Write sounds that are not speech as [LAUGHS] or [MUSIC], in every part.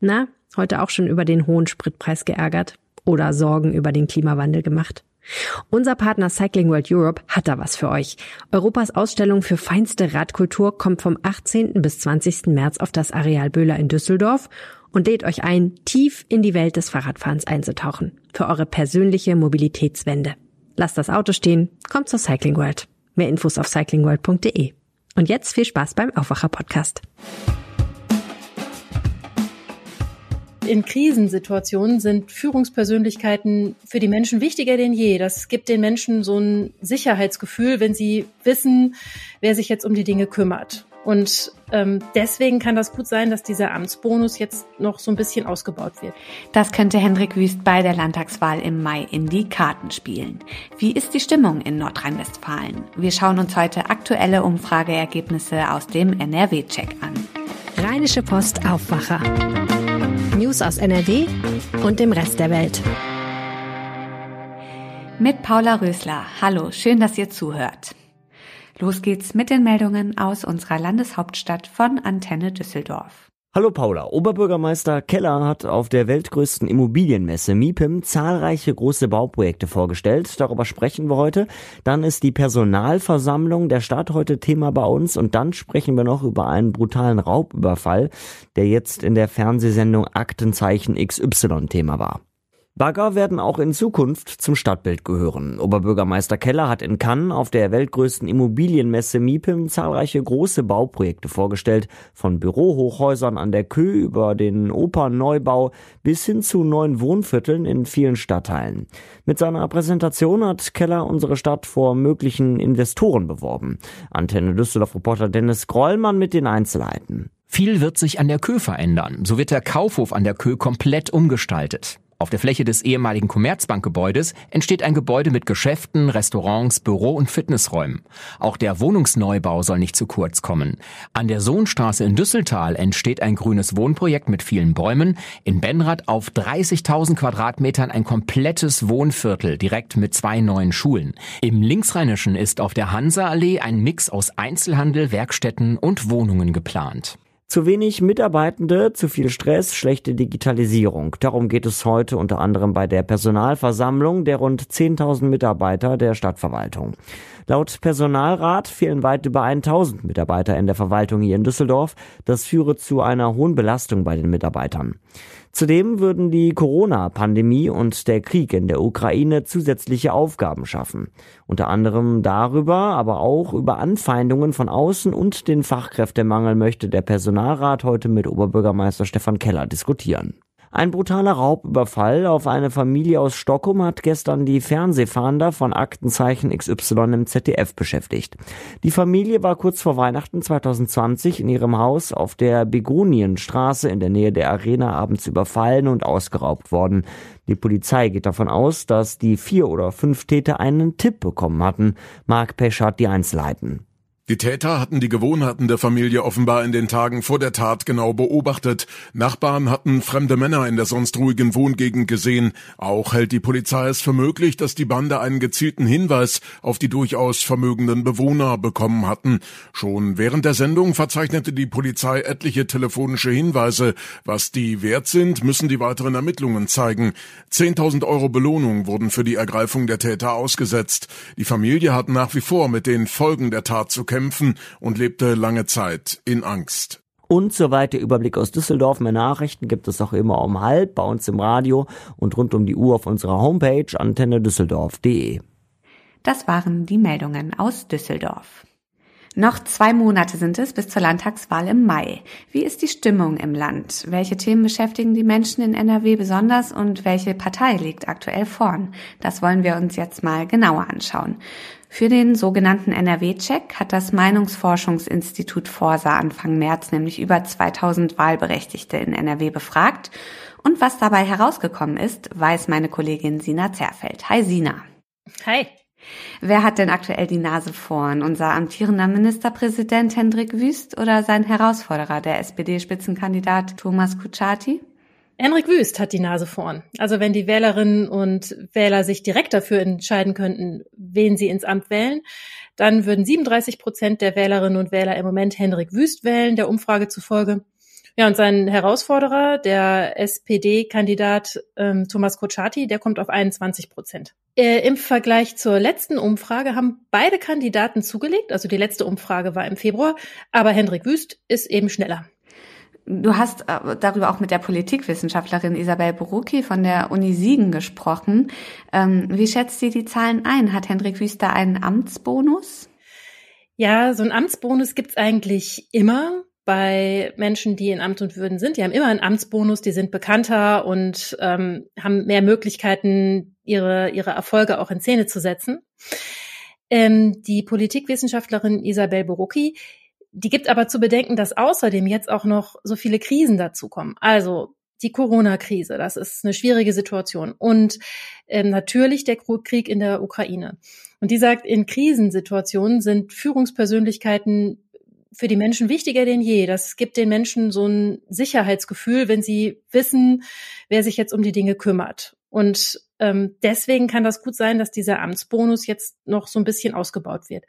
Na, heute auch schon über den hohen Spritpreis geärgert oder Sorgen über den Klimawandel gemacht? Unser Partner Cycling World Europe hat da was für euch. Europas Ausstellung für feinste Radkultur kommt vom 18. bis 20. März auf das Areal Böhler in Düsseldorf und lädt euch ein, tief in die Welt des Fahrradfahrens einzutauchen. Für eure persönliche Mobilitätswende. Lasst das Auto stehen, kommt zur Cycling World. Mehr Infos auf cyclingworld.de. Und jetzt viel Spaß beim Aufwacher Podcast. In Krisensituationen sind Führungspersönlichkeiten für die Menschen wichtiger denn je. Das gibt den Menschen so ein Sicherheitsgefühl, wenn sie wissen, wer sich jetzt um die Dinge kümmert. Und ähm, deswegen kann das gut sein, dass dieser Amtsbonus jetzt noch so ein bisschen ausgebaut wird. Das könnte Hendrik Wüst bei der Landtagswahl im Mai in die Karten spielen. Wie ist die Stimmung in Nordrhein-Westfalen? Wir schauen uns heute aktuelle Umfrageergebnisse aus dem NRW-Check an. Rheinische Post Aufwacher. News aus NRW und dem Rest der Welt. Mit Paula Rösler. Hallo, schön, dass ihr zuhört. Los geht's mit den Meldungen aus unserer Landeshauptstadt von Antenne Düsseldorf. Hallo Paula, Oberbürgermeister Keller hat auf der weltgrößten Immobilienmesse MIPIM zahlreiche große Bauprojekte vorgestellt. Darüber sprechen wir heute. Dann ist die Personalversammlung der Stadt heute Thema bei uns und dann sprechen wir noch über einen brutalen Raubüberfall, der jetzt in der Fernsehsendung Aktenzeichen XY Thema war. Bagger werden auch in Zukunft zum Stadtbild gehören. Oberbürgermeister Keller hat in Cannes auf der weltgrößten Immobilienmesse MIPIM zahlreiche große Bauprojekte vorgestellt, von Bürohochhäusern an der Kö über den Opernneubau bis hin zu neuen Wohnvierteln in vielen Stadtteilen. Mit seiner Präsentation hat Keller unsere Stadt vor möglichen Investoren beworben. Antenne Düsseldorf-Reporter Dennis Grollmann mit den Einzelheiten. Viel wird sich an der Kö verändern. So wird der Kaufhof an der Kö komplett umgestaltet. Auf der Fläche des ehemaligen Commerzbankgebäudes entsteht ein Gebäude mit Geschäften, Restaurants, Büro- und Fitnessräumen. Auch der Wohnungsneubau soll nicht zu kurz kommen. An der Sohnstraße in Düsseltal entsteht ein grünes Wohnprojekt mit vielen Bäumen. In Benrath auf 30.000 Quadratmetern ein komplettes Wohnviertel direkt mit zwei neuen Schulen. Im Linksrheinischen ist auf der Hansa-Allee ein Mix aus Einzelhandel, Werkstätten und Wohnungen geplant. Zu wenig Mitarbeitende, zu viel Stress, schlechte Digitalisierung. Darum geht es heute unter anderem bei der Personalversammlung der rund 10.000 Mitarbeiter der Stadtverwaltung. Laut Personalrat fehlen weit über 1000 Mitarbeiter in der Verwaltung hier in Düsseldorf. Das führe zu einer hohen Belastung bei den Mitarbeitern. Zudem würden die Corona-Pandemie und der Krieg in der Ukraine zusätzliche Aufgaben schaffen. Unter anderem darüber, aber auch über Anfeindungen von außen und den Fachkräftemangel möchte der Personalrat heute mit Oberbürgermeister Stefan Keller diskutieren. Ein brutaler Raubüberfall auf eine Familie aus Stockholm hat gestern die Fernsehfahnder von Aktenzeichen XY im ZDF beschäftigt. Die Familie war kurz vor Weihnachten 2020 in ihrem Haus auf der Begonienstraße in der Nähe der Arena abends überfallen und ausgeraubt worden. Die Polizei geht davon aus, dass die vier oder fünf Täter einen Tipp bekommen hatten. Mark Peschert die Einzelheiten. Die Täter hatten die Gewohnheiten der Familie offenbar in den Tagen vor der Tat genau beobachtet. Nachbarn hatten fremde Männer in der sonst ruhigen Wohngegend gesehen. Auch hält die Polizei es für möglich, dass die Bande einen gezielten Hinweis auf die durchaus vermögenden Bewohner bekommen hatten. Schon während der Sendung verzeichnete die Polizei etliche telefonische Hinweise. Was die wert sind, müssen die weiteren Ermittlungen zeigen. 10.000 Euro Belohnung wurden für die Ergreifung der Täter ausgesetzt. Die Familie hat nach wie vor mit den Folgen der Tat zu kämpfen kämpfen und lebte lange Zeit in Angst. Und soweit der Überblick aus Düsseldorf. Mehr Nachrichten gibt es auch immer um halb bei uns im Radio und rund um die Uhr auf unserer Homepage antennedüsseldorf.de. Das waren die Meldungen aus Düsseldorf. Noch zwei Monate sind es bis zur Landtagswahl im Mai. Wie ist die Stimmung im Land? Welche Themen beschäftigen die Menschen in NRW besonders und welche Partei liegt aktuell vorn? Das wollen wir uns jetzt mal genauer anschauen. Für den sogenannten NRW-Check hat das Meinungsforschungsinstitut Forsa Anfang März nämlich über 2000 Wahlberechtigte in NRW befragt. Und was dabei herausgekommen ist, weiß meine Kollegin Sina Zerfeld. Hi Sina. Hi. Wer hat denn aktuell die Nase vorn? Unser amtierender Ministerpräsident Hendrik Wüst oder sein Herausforderer, der SPD-Spitzenkandidat Thomas Kutschaty? Henrik Wüst hat die Nase vorn. Also wenn die Wählerinnen und Wähler sich direkt dafür entscheiden könnten, wen sie ins Amt wählen, dann würden 37 Prozent der Wählerinnen und Wähler im Moment Henrik Wüst wählen, der Umfrage zufolge. Ja, und sein Herausforderer, der SPD-Kandidat ähm, Thomas Kotschaty, der kommt auf 21 Prozent. Äh, Im Vergleich zur letzten Umfrage haben beide Kandidaten zugelegt. Also die letzte Umfrage war im Februar, aber Hendrik Wüst ist eben schneller. Du hast äh, darüber auch mit der Politikwissenschaftlerin Isabel Borucki von der Uni Siegen gesprochen. Ähm, wie schätzt sie die Zahlen ein? Hat Hendrik Wüst da einen Amtsbonus? Ja, so einen Amtsbonus gibt's eigentlich immer bei Menschen, die in Amt und Würden sind. Die haben immer einen Amtsbonus, die sind bekannter und ähm, haben mehr Möglichkeiten, ihre, ihre Erfolge auch in Szene zu setzen. Ähm, die Politikwissenschaftlerin Isabel Borucki, die gibt aber zu bedenken, dass außerdem jetzt auch noch so viele Krisen dazukommen. Also die Corona-Krise, das ist eine schwierige Situation. Und ähm, natürlich der Krieg in der Ukraine. Und die sagt, in Krisensituationen sind Führungspersönlichkeiten für die Menschen wichtiger denn je. Das gibt den Menschen so ein Sicherheitsgefühl, wenn sie wissen, wer sich jetzt um die Dinge kümmert. Und ähm, deswegen kann das gut sein, dass dieser Amtsbonus jetzt noch so ein bisschen ausgebaut wird.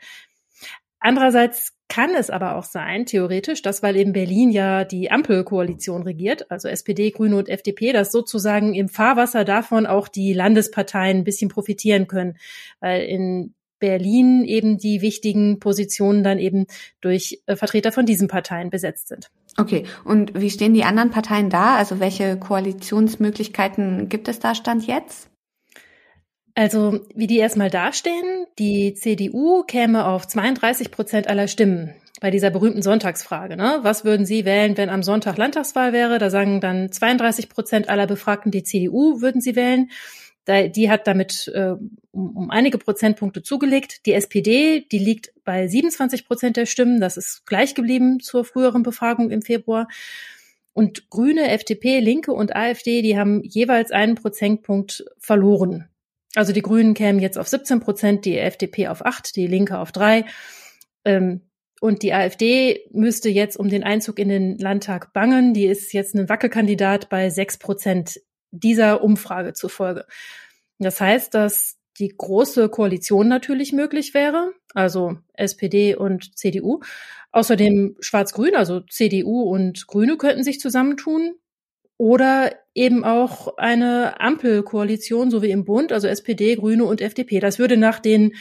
Andererseits kann es aber auch sein, theoretisch, dass weil in Berlin ja die Ampelkoalition regiert, also SPD, Grüne und FDP, dass sozusagen im Fahrwasser davon auch die Landesparteien ein bisschen profitieren können, weil in Berlin eben die wichtigen Positionen dann eben durch äh, Vertreter von diesen Parteien besetzt sind. Okay, und wie stehen die anderen Parteien da? Also welche Koalitionsmöglichkeiten gibt es da Stand jetzt? Also wie die erstmal dastehen, die CDU käme auf 32 Prozent aller Stimmen bei dieser berühmten Sonntagsfrage. Ne? Was würden Sie wählen, wenn am Sonntag Landtagswahl wäre? Da sagen dann 32 Prozent aller Befragten, die CDU würden sie wählen. Die hat damit äh, um, um einige Prozentpunkte zugelegt. Die SPD, die liegt bei 27 Prozent der Stimmen. Das ist gleich geblieben zur früheren Befragung im Februar. Und Grüne, FDP, Linke und AfD, die haben jeweils einen Prozentpunkt verloren. Also die Grünen kämen jetzt auf 17 Prozent, die FDP auf 8, die Linke auf 3. Ähm, und die AfD müsste jetzt um den Einzug in den Landtag bangen. Die ist jetzt ein Wackelkandidat bei 6 Prozent dieser Umfrage zufolge. Das heißt, dass die große Koalition natürlich möglich wäre, also SPD und CDU. Außerdem Schwarz-Grün, also CDU und Grüne könnten sich zusammentun. Oder eben auch eine Ampelkoalition, so wie im Bund, also SPD, Grüne und FDP. Das würde nach den,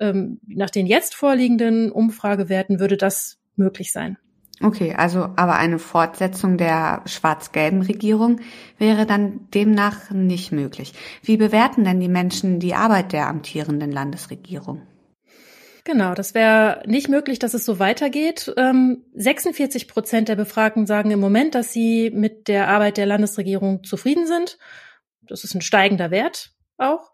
ähm, nach den jetzt vorliegenden Umfragewerten würde das möglich sein. Okay, also aber eine Fortsetzung der schwarz-gelben Regierung wäre dann demnach nicht möglich. Wie bewerten denn die Menschen die Arbeit der amtierenden Landesregierung? Genau, das wäre nicht möglich, dass es so weitergeht. 46 ähm, Prozent der Befragten sagen im Moment, dass sie mit der Arbeit der Landesregierung zufrieden sind. Das ist ein steigender Wert auch.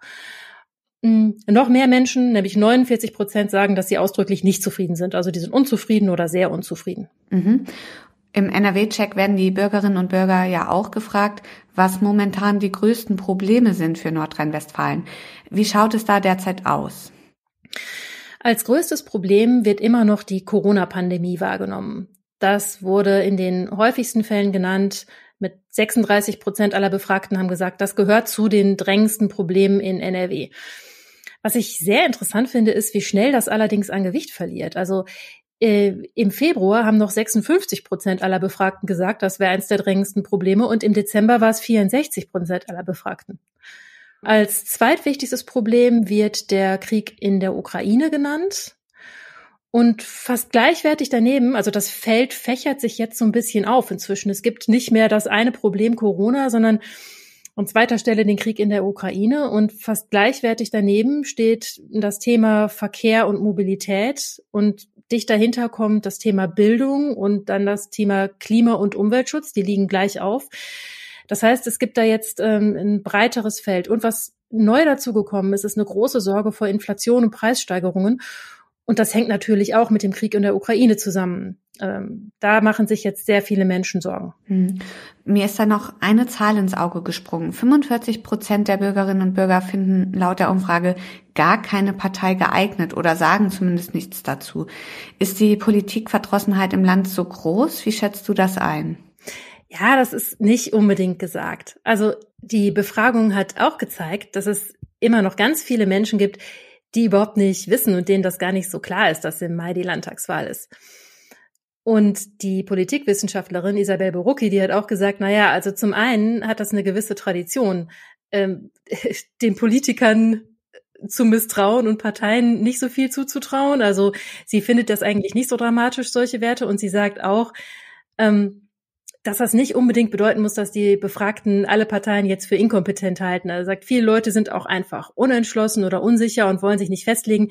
Hm, noch mehr Menschen, nämlich 49 Prozent, sagen, dass sie ausdrücklich nicht zufrieden sind. Also die sind unzufrieden oder sehr unzufrieden. Mhm. Im NRW-Check werden die Bürgerinnen und Bürger ja auch gefragt, was momentan die größten Probleme sind für Nordrhein-Westfalen. Wie schaut es da derzeit aus? Als größtes Problem wird immer noch die Corona-Pandemie wahrgenommen. Das wurde in den häufigsten Fällen genannt. Mit 36 Prozent aller Befragten haben gesagt, das gehört zu den drängendsten Problemen in NRW. Was ich sehr interessant finde, ist, wie schnell das allerdings an Gewicht verliert. Also äh, im Februar haben noch 56 Prozent aller Befragten gesagt, das wäre eines der drängendsten Probleme und im Dezember war es 64 Prozent aller Befragten. Als zweitwichtigstes Problem wird der Krieg in der Ukraine genannt. Und fast gleichwertig daneben, also das Feld fächert sich jetzt so ein bisschen auf inzwischen. Es gibt nicht mehr das eine Problem Corona, sondern an zweiter Stelle den Krieg in der Ukraine und fast gleichwertig daneben steht das Thema Verkehr und Mobilität und dicht dahinter kommt das Thema Bildung und dann das Thema Klima- und Umweltschutz, die liegen gleich auf. Das heißt, es gibt da jetzt ähm, ein breiteres Feld. Und was neu dazugekommen ist, ist eine große Sorge vor Inflation und Preissteigerungen. Und das hängt natürlich auch mit dem Krieg in der Ukraine zusammen. Ähm, da machen sich jetzt sehr viele Menschen Sorgen. Hm. Mir ist da noch eine Zahl ins Auge gesprungen. 45 Prozent der Bürgerinnen und Bürger finden laut der Umfrage gar keine Partei geeignet oder sagen zumindest nichts dazu. Ist die Politikverdrossenheit im Land so groß? Wie schätzt du das ein? Ja, das ist nicht unbedingt gesagt. Also die Befragung hat auch gezeigt, dass es immer noch ganz viele Menschen gibt, die überhaupt nicht wissen und denen das gar nicht so klar ist, dass im Mai die Landtagswahl ist. Und die Politikwissenschaftlerin Isabel Borucki, die hat auch gesagt, na ja, also zum einen hat das eine gewisse Tradition, ähm, [LAUGHS] den Politikern zu misstrauen und Parteien nicht so viel zuzutrauen. Also sie findet das eigentlich nicht so dramatisch, solche Werte. Und sie sagt auch, ähm, dass das nicht unbedingt bedeuten muss, dass die Befragten alle Parteien jetzt für inkompetent halten. Er sagt, viele Leute sind auch einfach unentschlossen oder unsicher und wollen sich nicht festlegen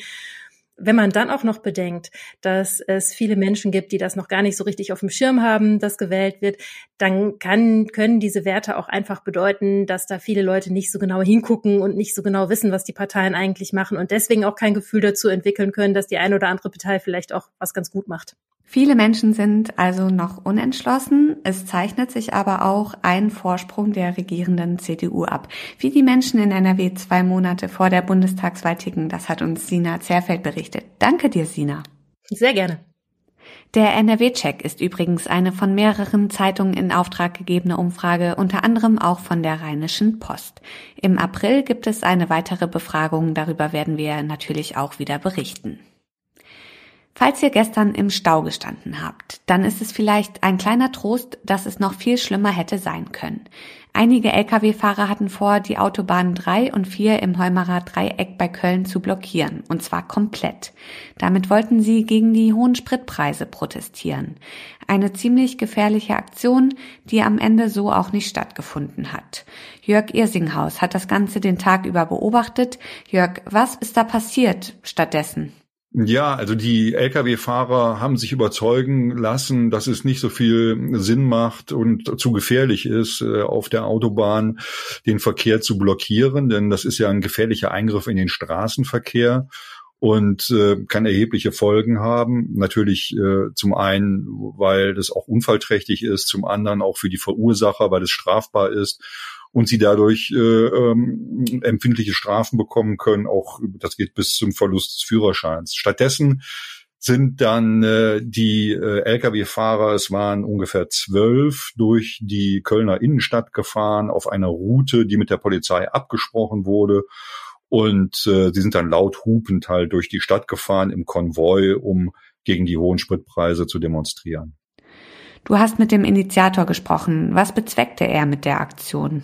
wenn man dann auch noch bedenkt, dass es viele Menschen gibt, die das noch gar nicht so richtig auf dem Schirm haben, dass gewählt wird, dann kann, können diese Werte auch einfach bedeuten, dass da viele Leute nicht so genau hingucken und nicht so genau wissen, was die Parteien eigentlich machen und deswegen auch kein Gefühl dazu entwickeln können, dass die eine oder andere Partei vielleicht auch was ganz gut macht. Viele Menschen sind also noch unentschlossen. Es zeichnet sich aber auch ein Vorsprung der regierenden CDU ab. Wie die Menschen in NRW zwei Monate vor der Bundestagswahl ticken, das hat uns Sina Zerfeld berichtet. Danke dir, Sina. Sehr gerne. Der NRW-Check ist übrigens eine von mehreren Zeitungen in Auftrag gegebene Umfrage, unter anderem auch von der Rheinischen Post. Im April gibt es eine weitere Befragung, darüber werden wir natürlich auch wieder berichten. Falls ihr gestern im Stau gestanden habt, dann ist es vielleicht ein kleiner Trost, dass es noch viel schlimmer hätte sein können. Einige Lkw-Fahrer hatten vor, die Autobahnen 3 und 4 im Heumerer Dreieck bei Köln zu blockieren, und zwar komplett. Damit wollten sie gegen die hohen Spritpreise protestieren. Eine ziemlich gefährliche Aktion, die am Ende so auch nicht stattgefunden hat. Jörg Irsinghaus hat das Ganze den Tag über beobachtet. Jörg, was ist da passiert stattdessen? Ja, also die Lkw-Fahrer haben sich überzeugen lassen, dass es nicht so viel Sinn macht und zu gefährlich ist, äh, auf der Autobahn den Verkehr zu blockieren, denn das ist ja ein gefährlicher Eingriff in den Straßenverkehr und äh, kann erhebliche Folgen haben. Natürlich äh, zum einen, weil das auch unfallträchtig ist, zum anderen auch für die Verursacher, weil es strafbar ist und sie dadurch äh, ähm, empfindliche Strafen bekommen können. Auch das geht bis zum Verlust des Führerscheins. Stattdessen sind dann äh, die äh, Lkw-Fahrer, es waren ungefähr zwölf, durch die Kölner Innenstadt gefahren auf einer Route, die mit der Polizei abgesprochen wurde. Und äh, sie sind dann laut hupend halt durch die Stadt gefahren im Konvoi, um gegen die hohen Spritpreise zu demonstrieren. Du hast mit dem Initiator gesprochen. Was bezweckte er mit der Aktion?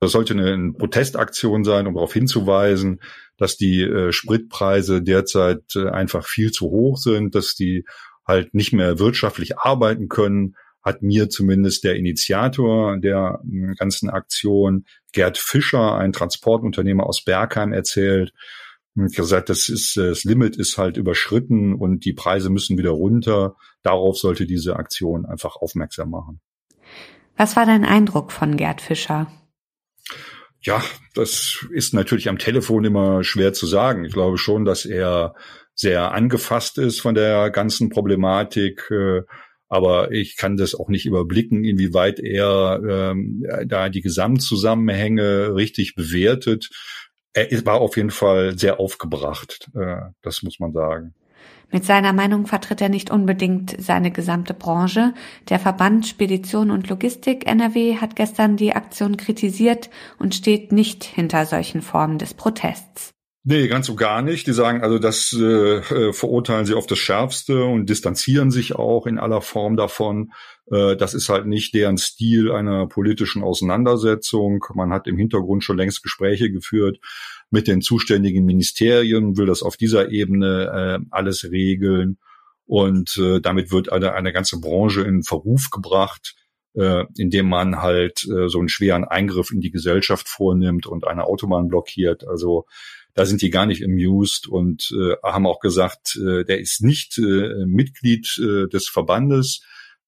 Das sollte eine Protestaktion sein, um darauf hinzuweisen, dass die äh, Spritpreise derzeit äh, einfach viel zu hoch sind, dass die halt nicht mehr wirtschaftlich arbeiten können, hat mir zumindest der Initiator der äh, ganzen Aktion, Gerd Fischer, ein Transportunternehmer aus Bergheim, erzählt. Und gesagt, das ist, das Limit ist halt überschritten und die Preise müssen wieder runter. Darauf sollte diese Aktion einfach aufmerksam machen. Was war dein Eindruck von Gerd Fischer? Ja, das ist natürlich am Telefon immer schwer zu sagen. Ich glaube schon, dass er sehr angefasst ist von der ganzen Problematik. Äh, aber ich kann das auch nicht überblicken, inwieweit er ähm, da die Gesamtzusammenhänge richtig bewertet. Er war auf jeden Fall sehr aufgebracht, äh, das muss man sagen. Mit seiner Meinung vertritt er nicht unbedingt seine gesamte Branche. Der Verband Spedition und Logistik NRW hat gestern die Aktion kritisiert und steht nicht hinter solchen Formen des Protests. Nee, ganz so gar nicht. Die sagen also, das äh, äh, verurteilen sie auf das Schärfste und distanzieren sich auch in aller Form davon. Äh, das ist halt nicht deren Stil einer politischen Auseinandersetzung. Man hat im Hintergrund schon längst Gespräche geführt mit den zuständigen Ministerien, will das auf dieser Ebene äh, alles regeln. Und äh, damit wird eine, eine ganze Branche in Verruf gebracht, äh, indem man halt äh, so einen schweren Eingriff in die Gesellschaft vornimmt und eine Autobahn blockiert. Also da sind die gar nicht amused und äh, haben auch gesagt, äh, der ist nicht äh, Mitglied äh, des Verbandes,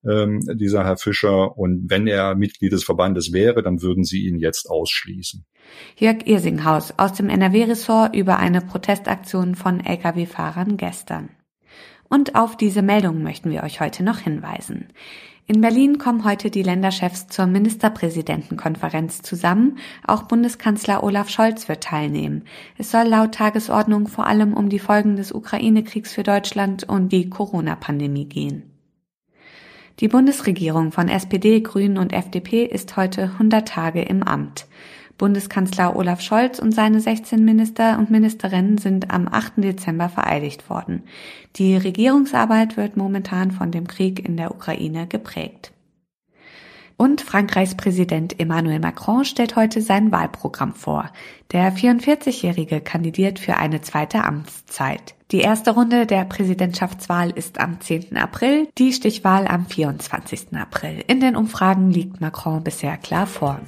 ähm, dieser Herr Fischer. Und wenn er Mitglied des Verbandes wäre, dann würden sie ihn jetzt ausschließen. Jörg Irsinghaus aus dem NRW-Ressort über eine Protestaktion von Lkw-Fahrern gestern. Und auf diese Meldung möchten wir euch heute noch hinweisen. In Berlin kommen heute die Länderchefs zur Ministerpräsidentenkonferenz zusammen. Auch Bundeskanzler Olaf Scholz wird teilnehmen. Es soll laut Tagesordnung vor allem um die Folgen des Ukraine-Kriegs für Deutschland und die Corona-Pandemie gehen. Die Bundesregierung von SPD, Grünen und FDP ist heute 100 Tage im Amt. Bundeskanzler Olaf Scholz und seine 16 Minister und Ministerinnen sind am 8. Dezember vereidigt worden. Die Regierungsarbeit wird momentan von dem Krieg in der Ukraine geprägt. Und Frankreichs Präsident Emmanuel Macron stellt heute sein Wahlprogramm vor. Der 44-Jährige kandidiert für eine zweite Amtszeit. Die erste Runde der Präsidentschaftswahl ist am 10. April, die Stichwahl am 24. April. In den Umfragen liegt Macron bisher klar vorn.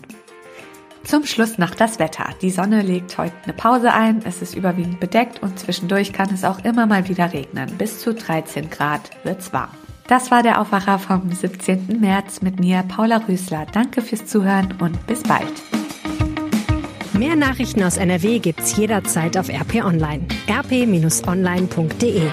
Zum Schluss noch das Wetter. Die Sonne legt heute eine Pause ein, es ist überwiegend bedeckt und zwischendurch kann es auch immer mal wieder regnen. Bis zu 13 Grad wird's warm. Das war der Aufwacher vom 17. März mit mir, Paula Rüßler. Danke fürs Zuhören und bis bald. Mehr Nachrichten aus NRW gibt's jederzeit auf RP Online. rp-online.de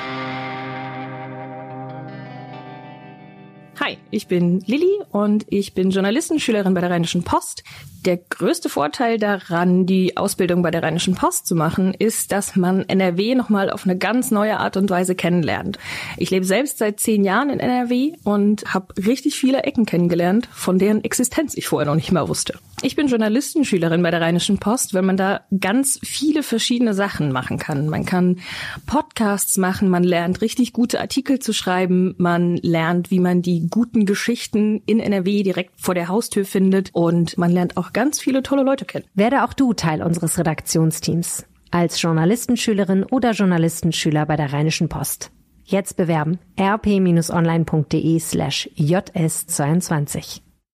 ich bin Lilly und ich bin Journalistenschülerin bei der Rheinischen Post. Der größte Vorteil daran, die Ausbildung bei der Rheinischen Post zu machen, ist, dass man NRW nochmal auf eine ganz neue Art und Weise kennenlernt. Ich lebe selbst seit zehn Jahren in NRW und habe richtig viele Ecken kennengelernt, von deren Existenz ich vorher noch nicht mal wusste. Ich bin Journalistenschülerin bei der Rheinischen Post, weil man da ganz viele verschiedene Sachen machen kann. Man kann Podcasts machen, man lernt richtig gute Artikel zu schreiben, man lernt, wie man die guten Geschichten in NRW direkt vor der Haustür findet und man lernt auch ganz viele tolle Leute kennen. Werde auch du Teil unseres Redaktionsteams als Journalistenschülerin oder Journalistenschüler bei der Rheinischen Post. Jetzt bewerben rp-online.de slash js22.